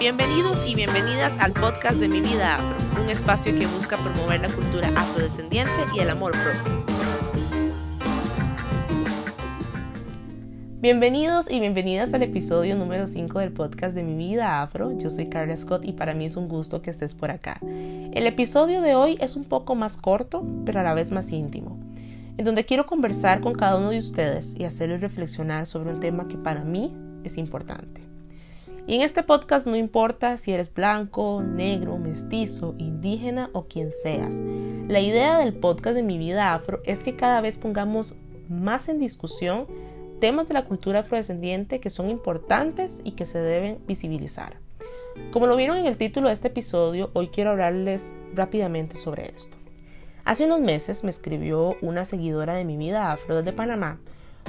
Bienvenidos y bienvenidas al podcast de Mi Vida Afro, un espacio que busca promover la cultura afrodescendiente y el amor propio. Bienvenidos y bienvenidas al episodio número 5 del podcast de Mi Vida Afro. Yo soy Carla Scott y para mí es un gusto que estés por acá. El episodio de hoy es un poco más corto, pero a la vez más íntimo, en donde quiero conversar con cada uno de ustedes y hacerles reflexionar sobre un tema que para mí es importante. Y en este podcast no importa si eres blanco, negro, mestizo, indígena o quien seas. La idea del podcast de mi vida afro es que cada vez pongamos más en discusión temas de la cultura afrodescendiente que son importantes y que se deben visibilizar. Como lo vieron en el título de este episodio, hoy quiero hablarles rápidamente sobre esto. Hace unos meses me escribió una seguidora de mi vida afro desde Panamá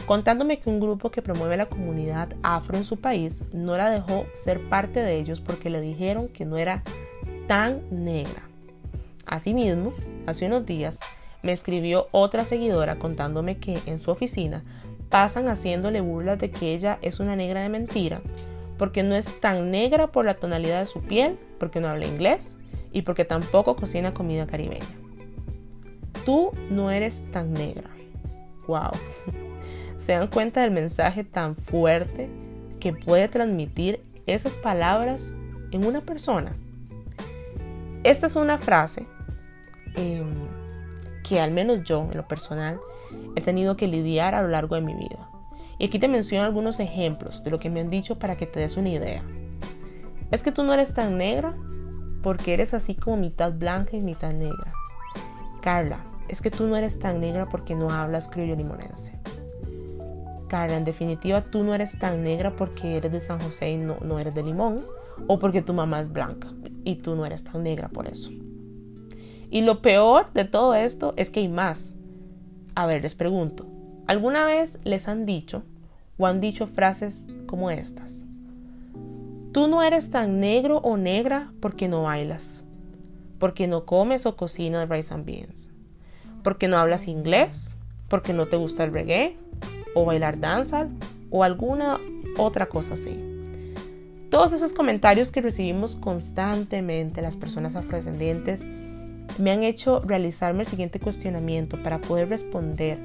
contándome que un grupo que promueve la comunidad afro en su país no la dejó ser parte de ellos porque le dijeron que no era tan negra. Asimismo, hace unos días me escribió otra seguidora contándome que en su oficina pasan haciéndole burlas de que ella es una negra de mentira porque no es tan negra por la tonalidad de su piel, porque no habla inglés y porque tampoco cocina comida caribeña. Tú no eres tan negra. Wow. Se dan cuenta del mensaje tan fuerte que puede transmitir esas palabras en una persona. Esta es una frase em, que al menos yo, en lo personal, he tenido que lidiar a lo largo de mi vida. Y aquí te menciono algunos ejemplos de lo que me han dicho para que te des una idea. Es que tú no eres tan negra porque eres así como mitad blanca y mitad negra. Carla, es que tú no eres tan negra porque no hablas criollo limonense. Carla, en definitiva, tú no eres tan negra porque eres de San José y no, no eres de Limón, o porque tu mamá es blanca y tú no eres tan negra por eso. Y lo peor de todo esto es que hay más. A ver, les pregunto, ¿alguna vez les han dicho o han dicho frases como estas? Tú no eres tan negro o negra porque no bailas, porque no comes o cocinas rice and beans, porque no hablas inglés, porque no te gusta el reggae, o bailar danza o alguna otra cosa así. Todos esos comentarios que recibimos constantemente las personas afrodescendientes me han hecho realizarme el siguiente cuestionamiento para poder responder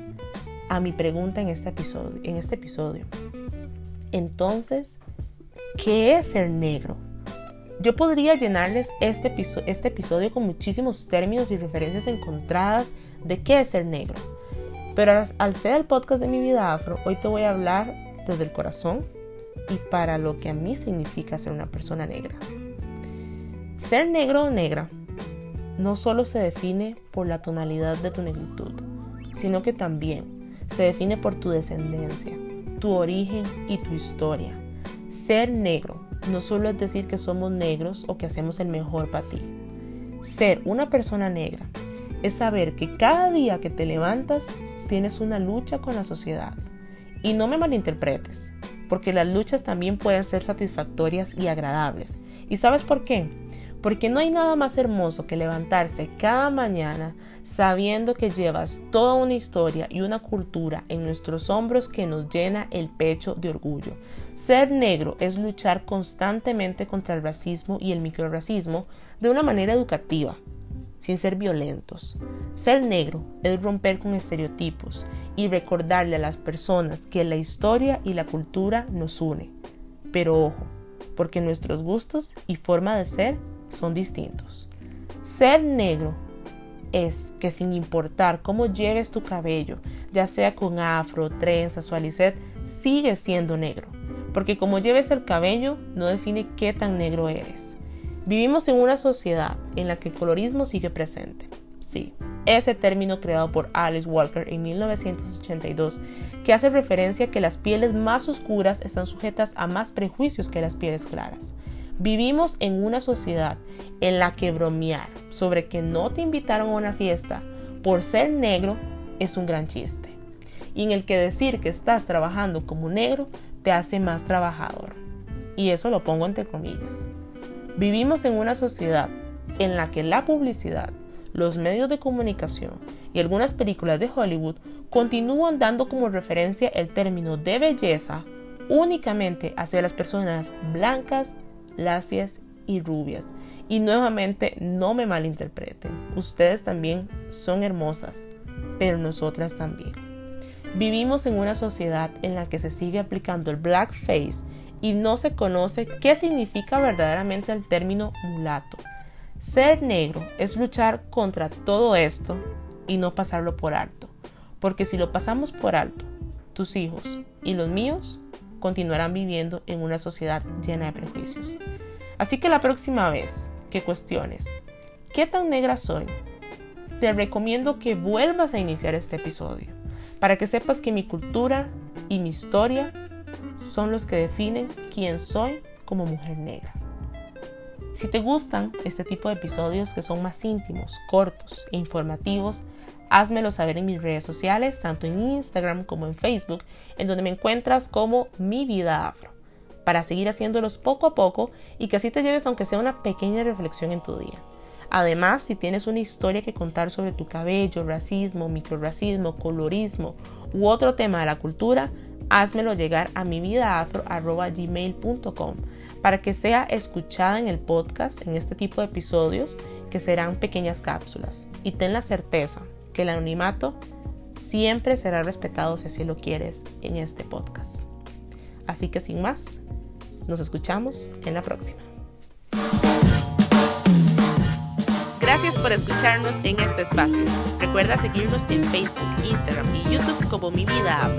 a mi pregunta en este episodio. Este episodio. Entonces, ¿qué es ser negro? Yo podría llenarles este, este episodio con muchísimos términos y referencias encontradas de qué es ser negro pero al ser el podcast de mi vida afro, hoy te voy a hablar desde el corazón y para lo que a mí significa ser una persona negra. Ser negro o negra no solo se define por la tonalidad de tu negritud, sino que también se define por tu descendencia, tu origen y tu historia. Ser negro no solo es decir que somos negros o que hacemos el mejor para ti. Ser una persona negra es saber que cada día que te levantas tienes una lucha con la sociedad. Y no me malinterpretes, porque las luchas también pueden ser satisfactorias y agradables. ¿Y sabes por qué? Porque no hay nada más hermoso que levantarse cada mañana sabiendo que llevas toda una historia y una cultura en nuestros hombros que nos llena el pecho de orgullo. Ser negro es luchar constantemente contra el racismo y el microracismo de una manera educativa, sin ser violentos. Ser negro es romper con estereotipos y recordarle a las personas que la historia y la cultura nos une. Pero ojo, porque nuestros gustos y forma de ser son distintos. Ser negro es que sin importar cómo lleves tu cabello, ya sea con afro, trenzas o sigues siendo negro. Porque como lleves el cabello no define qué tan negro eres. Vivimos en una sociedad en la que el colorismo sigue presente. Sí, ese término creado por Alice Walker en 1982, que hace referencia a que las pieles más oscuras están sujetas a más prejuicios que las pieles claras. Vivimos en una sociedad en la que bromear sobre que no te invitaron a una fiesta por ser negro es un gran chiste, y en el que decir que estás trabajando como negro te hace más trabajador. Y eso lo pongo entre comillas. Vivimos en una sociedad en la que la publicidad, los medios de comunicación y algunas películas de Hollywood continúan dando como referencia el término de belleza únicamente hacia las personas blancas lacias y rubias. Y nuevamente, no me malinterpreten, ustedes también son hermosas, pero nosotras también. Vivimos en una sociedad en la que se sigue aplicando el blackface y no se conoce qué significa verdaderamente el término mulato. Ser negro es luchar contra todo esto y no pasarlo por alto, porque si lo pasamos por alto, tus hijos y los míos continuarán viviendo en una sociedad llena de prejuicios. Así que la próxima vez que cuestiones qué tan negra soy, te recomiendo que vuelvas a iniciar este episodio para que sepas que mi cultura y mi historia son los que definen quién soy como mujer negra. Si te gustan este tipo de episodios que son más íntimos, cortos e informativos, házmelo saber en mis redes sociales, tanto en Instagram como en Facebook, en donde me encuentras como Mi Vida Afro, para seguir haciéndolos poco a poco y que así te lleves aunque sea una pequeña reflexión en tu día. Además, si tienes una historia que contar sobre tu cabello, racismo, microracismo, colorismo u otro tema de la cultura, házmelo llegar a mi vida para que sea escuchada en el podcast en este tipo de episodios que serán pequeñas cápsulas. Y ten la certeza que el anonimato siempre será respetado si así lo quieres en este podcast. Así que sin más, nos escuchamos en la próxima. Gracias por escucharnos en este espacio. Recuerda seguirnos en Facebook, Instagram y YouTube como Mi Vida.